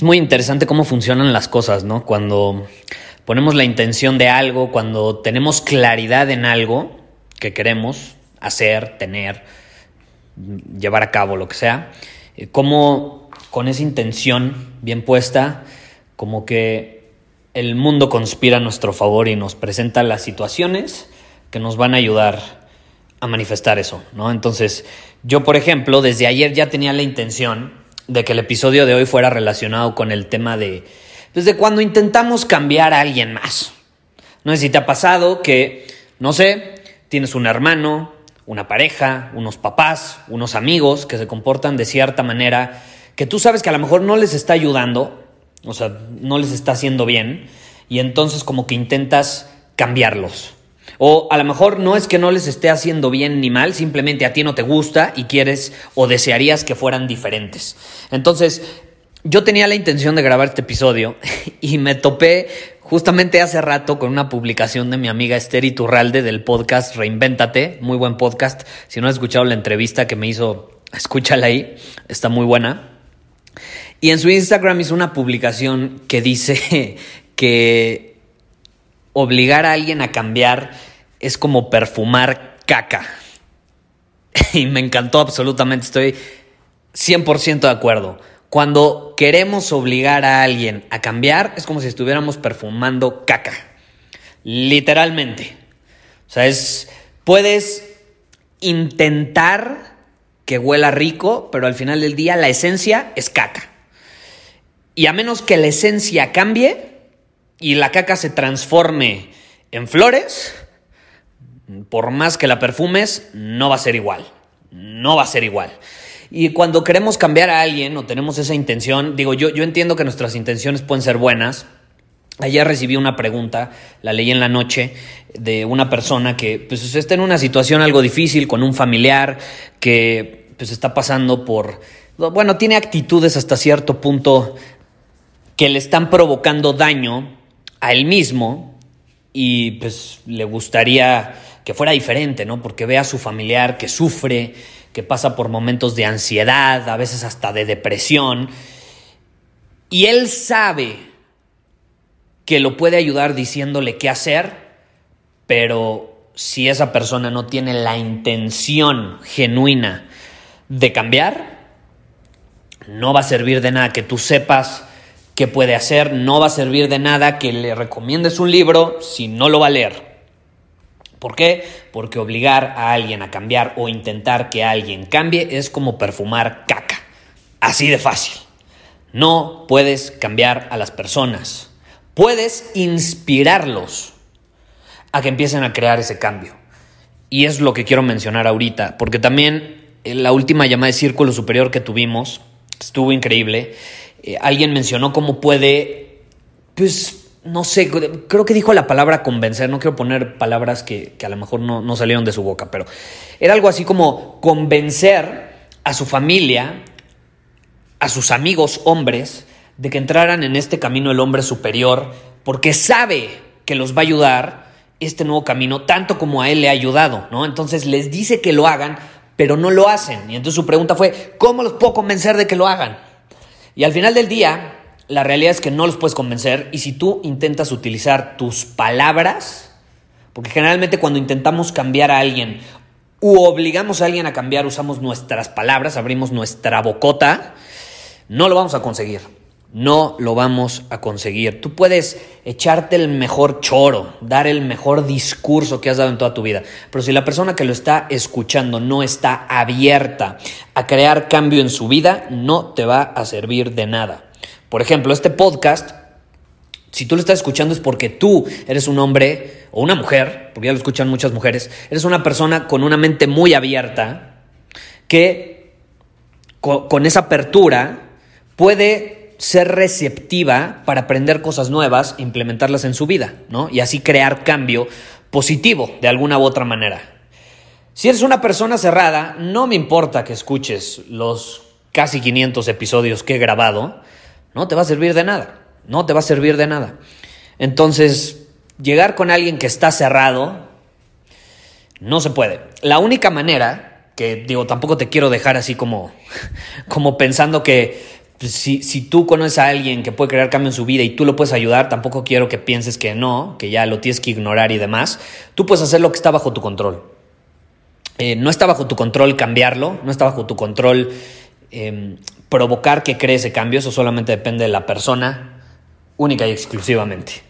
Es muy interesante cómo funcionan las cosas, ¿no? Cuando ponemos la intención de algo, cuando tenemos claridad en algo que queremos hacer, tener, llevar a cabo, lo que sea, eh, cómo con esa intención bien puesta, como que el mundo conspira a nuestro favor y nos presenta las situaciones que nos van a ayudar a manifestar eso, ¿no? Entonces, yo, por ejemplo, desde ayer ya tenía la intención de que el episodio de hoy fuera relacionado con el tema de, pues de cuando intentamos cambiar a alguien más. No sé si te ha pasado que, no sé, tienes un hermano, una pareja, unos papás, unos amigos que se comportan de cierta manera que tú sabes que a lo mejor no les está ayudando, o sea, no les está haciendo bien, y entonces como que intentas cambiarlos. O a lo mejor no es que no les esté haciendo bien ni mal, simplemente a ti no te gusta y quieres o desearías que fueran diferentes. Entonces, yo tenía la intención de grabar este episodio y me topé justamente hace rato con una publicación de mi amiga Esther Iturralde del podcast Reinvéntate, muy buen podcast. Si no has escuchado la entrevista que me hizo, escúchala ahí, está muy buena. Y en su Instagram hizo una publicación que dice que obligar a alguien a cambiar es como perfumar caca. Y me encantó absolutamente, estoy 100% de acuerdo. Cuando queremos obligar a alguien a cambiar, es como si estuviéramos perfumando caca. Literalmente. O sea, es, puedes intentar que huela rico, pero al final del día la esencia es caca. Y a menos que la esencia cambie y la caca se transforme en flores, por más que la perfumes, no va a ser igual. No va a ser igual. Y cuando queremos cambiar a alguien o tenemos esa intención, digo, yo, yo entiendo que nuestras intenciones pueden ser buenas. Ayer recibí una pregunta, la leí en la noche, de una persona que pues, está en una situación algo difícil con un familiar que pues, está pasando por, bueno, tiene actitudes hasta cierto punto que le están provocando daño a él mismo y pues le gustaría que fuera diferente, ¿no? Porque ve a su familiar que sufre, que pasa por momentos de ansiedad, a veces hasta de depresión, y él sabe que lo puede ayudar diciéndole qué hacer, pero si esa persona no tiene la intención genuina de cambiar, no va a servir de nada que tú sepas qué puede hacer, no va a servir de nada que le recomiendes un libro si no lo va a leer. ¿Por qué? Porque obligar a alguien a cambiar o intentar que alguien cambie es como perfumar caca. Así de fácil. No puedes cambiar a las personas. Puedes inspirarlos a que empiecen a crear ese cambio. Y es lo que quiero mencionar ahorita, porque también en la última llamada de círculo superior que tuvimos estuvo increíble. Eh, alguien mencionó cómo puede, pues, no sé, creo que dijo la palabra convencer, no quiero poner palabras que, a lo mejor no, no, salieron de su boca, pero era algo así como convencer a su familia, a sus amigos hombres, de que entraran en este camino el hombre superior, porque sabe que los va a ayudar este nuevo camino, tanto como a él le ha ayudado, ¿no? Entonces les dice que lo hagan, pero no lo hacen. Y entonces su pregunta fue, ¿cómo los puedo convencer de que lo hagan? Y al final del día, la realidad es que no los puedes convencer y si tú intentas utilizar tus palabras, porque generalmente cuando intentamos cambiar a alguien u obligamos a alguien a cambiar, usamos nuestras palabras, abrimos nuestra bocota, no lo vamos a conseguir. no lo vamos a conseguir. Tú puedes echarte el mejor choro, dar el mejor discurso que has dado en toda tu vida, pero si la persona que lo está escuchando no está abierta a crear cambio en su vida, no te va a servir de nada. Por ejemplo, este podcast, si tú lo estás escuchando es porque tú eres un hombre o una mujer, porque ya lo escuchan muchas mujeres, eres una persona con una mente muy abierta que con, esa apertura puede ser receptiva para aprender cosas nuevas, implementarlas en su vida, ¿no? Y así crear cambio positivo de alguna u otra manera. Si eres una persona cerrada, no me importa que escuches los casi 500 episodios que he grabado, no te va a servir de nada, no te va a servir de nada. Entonces, llegar con alguien que está cerrado, no se puede. La única manera, que digo, tampoco te quiero dejar así como, como pensando que si, si, tú conoces a alguien que puede crear cambio en su vida y tú lo puedes ayudar, tampoco quiero que pienses que no, que ya lo tienes que ignorar y demás. Tú puedes hacer lo que está bajo tu control. Eh, no está bajo tu control cambiarlo, no está bajo tu control em, provocar que cree ese cambio, eso solamente depende de la persona, única y exclusivamente.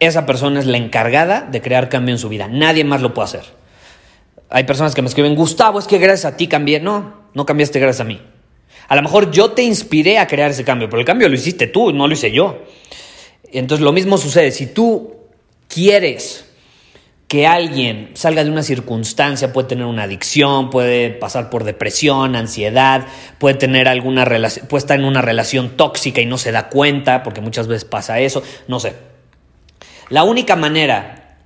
Esa persona es la encargada de crear cambio en su vida, nadie más lo puede hacer. Hay personas que me escriben, Gustavo, es que gracias a ti cambié. No, no cambiaste gracias a mí. A lo mejor yo te inspiré a crear ese cambio, pero el cambio lo hiciste tú, no lo hice yo. Entonces lo mismo sucede, si tú quieres que alguien salga de una circunstancia, puede tener una adicción, puede pasar por depresión, ansiedad, puede tener alguna relación, puede estar en una relación tóxica y no se da cuenta, porque muchas veces pasa eso, no sé. La única manera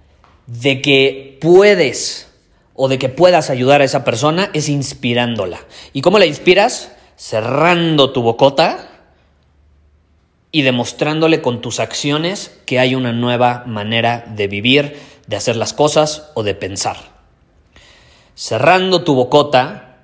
de que puedes o de que puedas ayudar a esa persona es inspirándola. ¿Y cómo la inspiras? cerrando tu bocota y demostrándole con tus acciones que hay una nueva manera de vivir, de hacer las cosas o de pensar. Cerrando tu bocota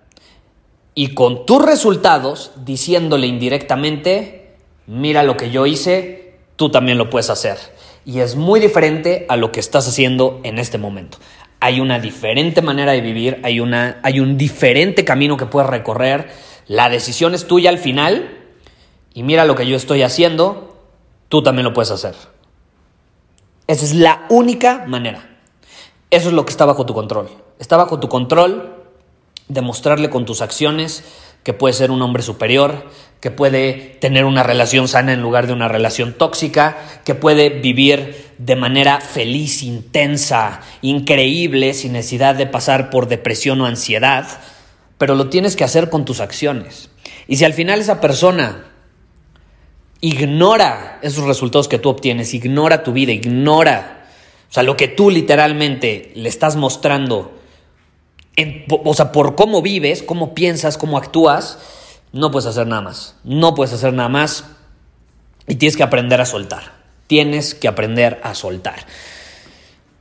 y con tus resultados diciéndole indirectamente, mira lo que yo hice, tú también lo puedes hacer. Y es muy diferente a lo que estás haciendo en este momento. Hay una diferente manera de vivir, hay, una, hay un diferente camino que puedes recorrer la decisión es tuya al final y mira lo que yo estoy haciendo, tú también lo puedes hacer. Esa es la única manera. Eso es lo que está bajo tu control. Está bajo tu control demostrarle con tus acciones que puede ser un hombre superior, que puede tener una relación sana en lugar de una relación tóxica, que puede vivir de manera feliz, intensa, increíble, sin necesidad de pasar por depresión o ansiedad pero lo tienes que hacer con tus acciones. Y si al final esa persona ignora esos resultados que tú obtienes, ignora tu vida, ignora, o sea, lo que tú literalmente le estás mostrando, o sea, por cómo vives, cómo piensas, cómo actúas, no puedes hacer nada más. No puedes hacer nada más y tienes que aprender a soltar. Tienes que aprender a soltar.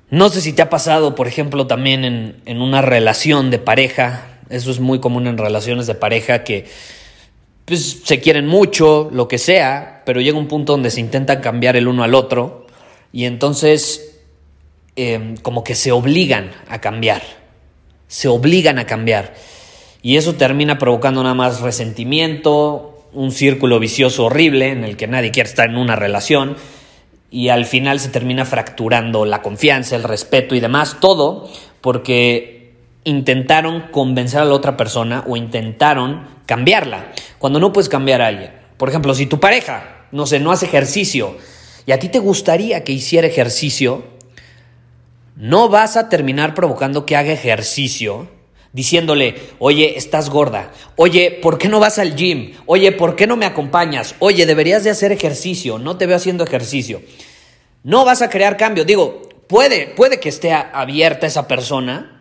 No sé si te ha pasado, por ejemplo, también en, en una relación de pareja, eso es muy común en relaciones de pareja que pues, se quieren mucho, lo que sea, pero llega un punto donde se intentan cambiar el uno al otro y entonces em, como que se obligan a cambiar, se obligan a cambiar. Y eso termina provocando nada más resentimiento, un círculo vicioso horrible en el que nadie quiere estar en una relación y al final se termina fracturando la confianza, el respeto y demás, todo porque intentaron convencer a la otra persona o intentaron cambiarla. Cuando no puedes cambiar a alguien. Por ejemplo, si tu pareja, no sé, no hace ejercicio y a ti te gustaría que hiciera ejercicio, no vas a terminar provocando que haga ejercicio diciéndole, oye, estás gorda, oye, ¿por qué no vas al gym? Oye, ¿por qué no me acompañas? Oye, deberías de hacer ejercicio, no te veo haciendo ejercicio. No vas a crear cambio. Digo, puede, puede que esté abierta esa persona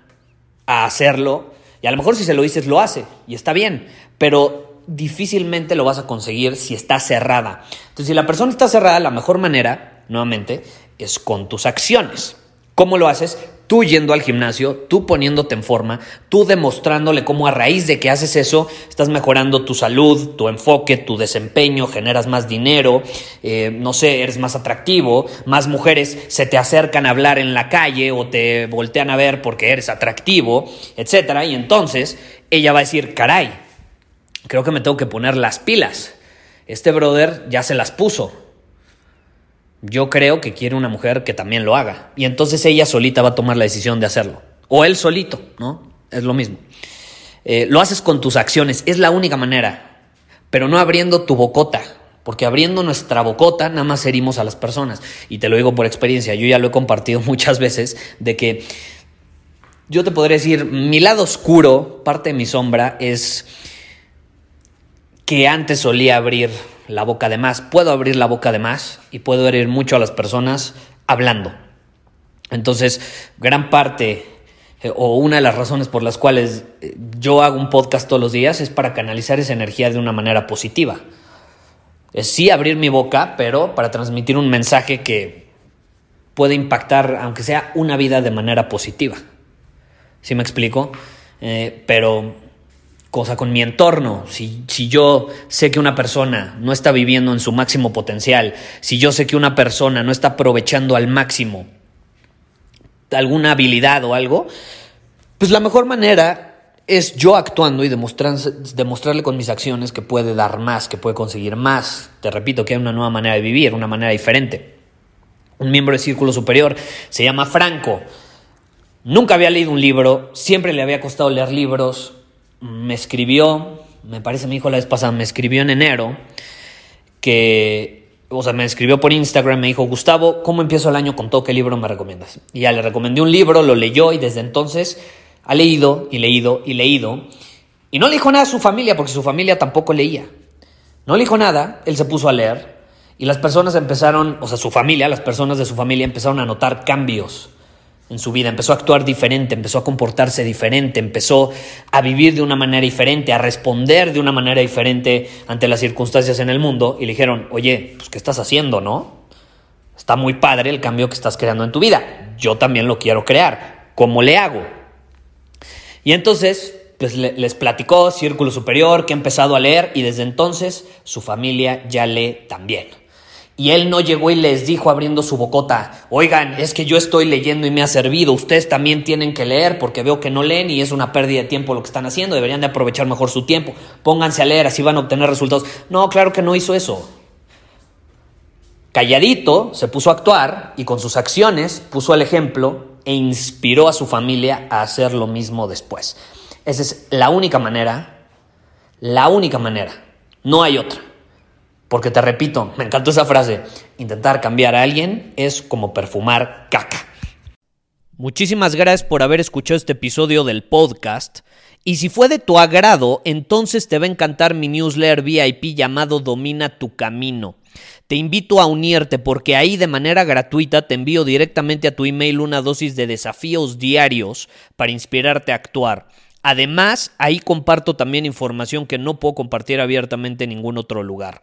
a hacerlo. Y a lo mejor si se lo dices, lo hace. Y está bien. Pero difícilmente lo vas a conseguir si está cerrada. Entonces, si la persona está cerrada, la mejor manera, nuevamente, es con tus acciones. ¿Cómo lo haces? Tú yendo al gimnasio, tú poniéndote en forma, tú demostrándole cómo a raíz de que haces eso estás mejorando tu salud, tu enfoque, tu desempeño, generas más dinero, eh, no sé, eres más atractivo, más mujeres se te acercan a hablar en la calle o te voltean a ver porque eres atractivo, etcétera, y entonces ella va a decir, caray, creo que me tengo que poner las pilas. Este brother ya se las puso. Yo creo que quiere una mujer que también lo haga. Y entonces ella solita va a tomar la decisión de hacerlo. O él solito, ¿no? Es lo mismo. Eh, lo haces con tus acciones, es la única manera. Pero no abriendo tu bocota. Porque abriendo nuestra bocota nada más herimos a las personas. Y te lo digo por experiencia, yo ya lo he compartido muchas veces, de que yo te podría decir, mi lado oscuro, parte de mi sombra, es que antes solía abrir la boca de más. Puedo abrir la boca de más y puedo herir mucho a las personas hablando. Entonces, gran parte eh, o una de las razones por las cuales eh, yo hago un podcast todos los días es para canalizar esa energía de una manera positiva. Es sí abrir mi boca, pero para transmitir un mensaje que puede impactar, aunque sea una vida de manera positiva. ¿Sí me explico? Eh, pero cosa con mi entorno, si, si, yo sé que una persona no está viviendo en su máximo potencial, si yo sé que una persona no está aprovechando al máximo alguna habilidad o algo, pues la mejor manera es yo actuando y demostrarle con mis acciones que puede dar más, que puede conseguir más. Te repito que hay una nueva manera de vivir, una manera diferente. Un miembro del Círculo Superior se llama Franco. Nunca había leído un libro, siempre le había costado leer libros. Me escribió, me parece, me dijo la vez pasada, me escribió en enero, que, o sea, me escribió por Instagram, me dijo, Gustavo, ¿cómo empiezo el año con todo? ¿Qué libro me recomiendas? Y ya le recomendé un libro, lo leyó y desde entonces ha leído y leído y leído. Y no le dijo nada a su familia porque su familia tampoco leía. No le dijo nada, él se puso a leer y las personas empezaron, o sea, su familia, las personas de su familia empezaron a notar cambios en su vida, empezó a actuar diferente, empezó a comportarse diferente, empezó a vivir de una manera diferente, a responder de una manera diferente ante las circunstancias en el mundo y le dijeron, oye, pues ¿qué estás haciendo, no? Está muy padre el cambio que estás creando en tu vida, yo también lo quiero crear, ¿cómo le hago? Y entonces, pues les platicó Círculo Superior, que ha empezado a leer y desde entonces su familia ya lee también. Y él no llegó y les dijo abriendo su bocota, oigan, es que yo estoy leyendo y me ha servido, ustedes también tienen que leer porque veo que no leen y es una pérdida de tiempo lo que están haciendo, deberían de aprovechar mejor su tiempo, pónganse a leer, así van a obtener resultados. No, claro que no hizo eso. Calladito se puso a actuar y con sus acciones puso el ejemplo e inspiró a su familia a hacer lo mismo después. Esa es la única manera, la única manera, no hay otra. Porque te repito, me encantó esa frase, intentar cambiar a alguien es como perfumar caca. Muchísimas gracias por haber escuchado este episodio del podcast. Y si fue de tu agrado, entonces te va a encantar mi newsletter VIP llamado Domina tu Camino. Te invito a unirte porque ahí de manera gratuita te envío directamente a tu email una dosis de desafíos diarios para inspirarte a actuar. Además, ahí comparto también información que no puedo compartir abiertamente en ningún otro lugar.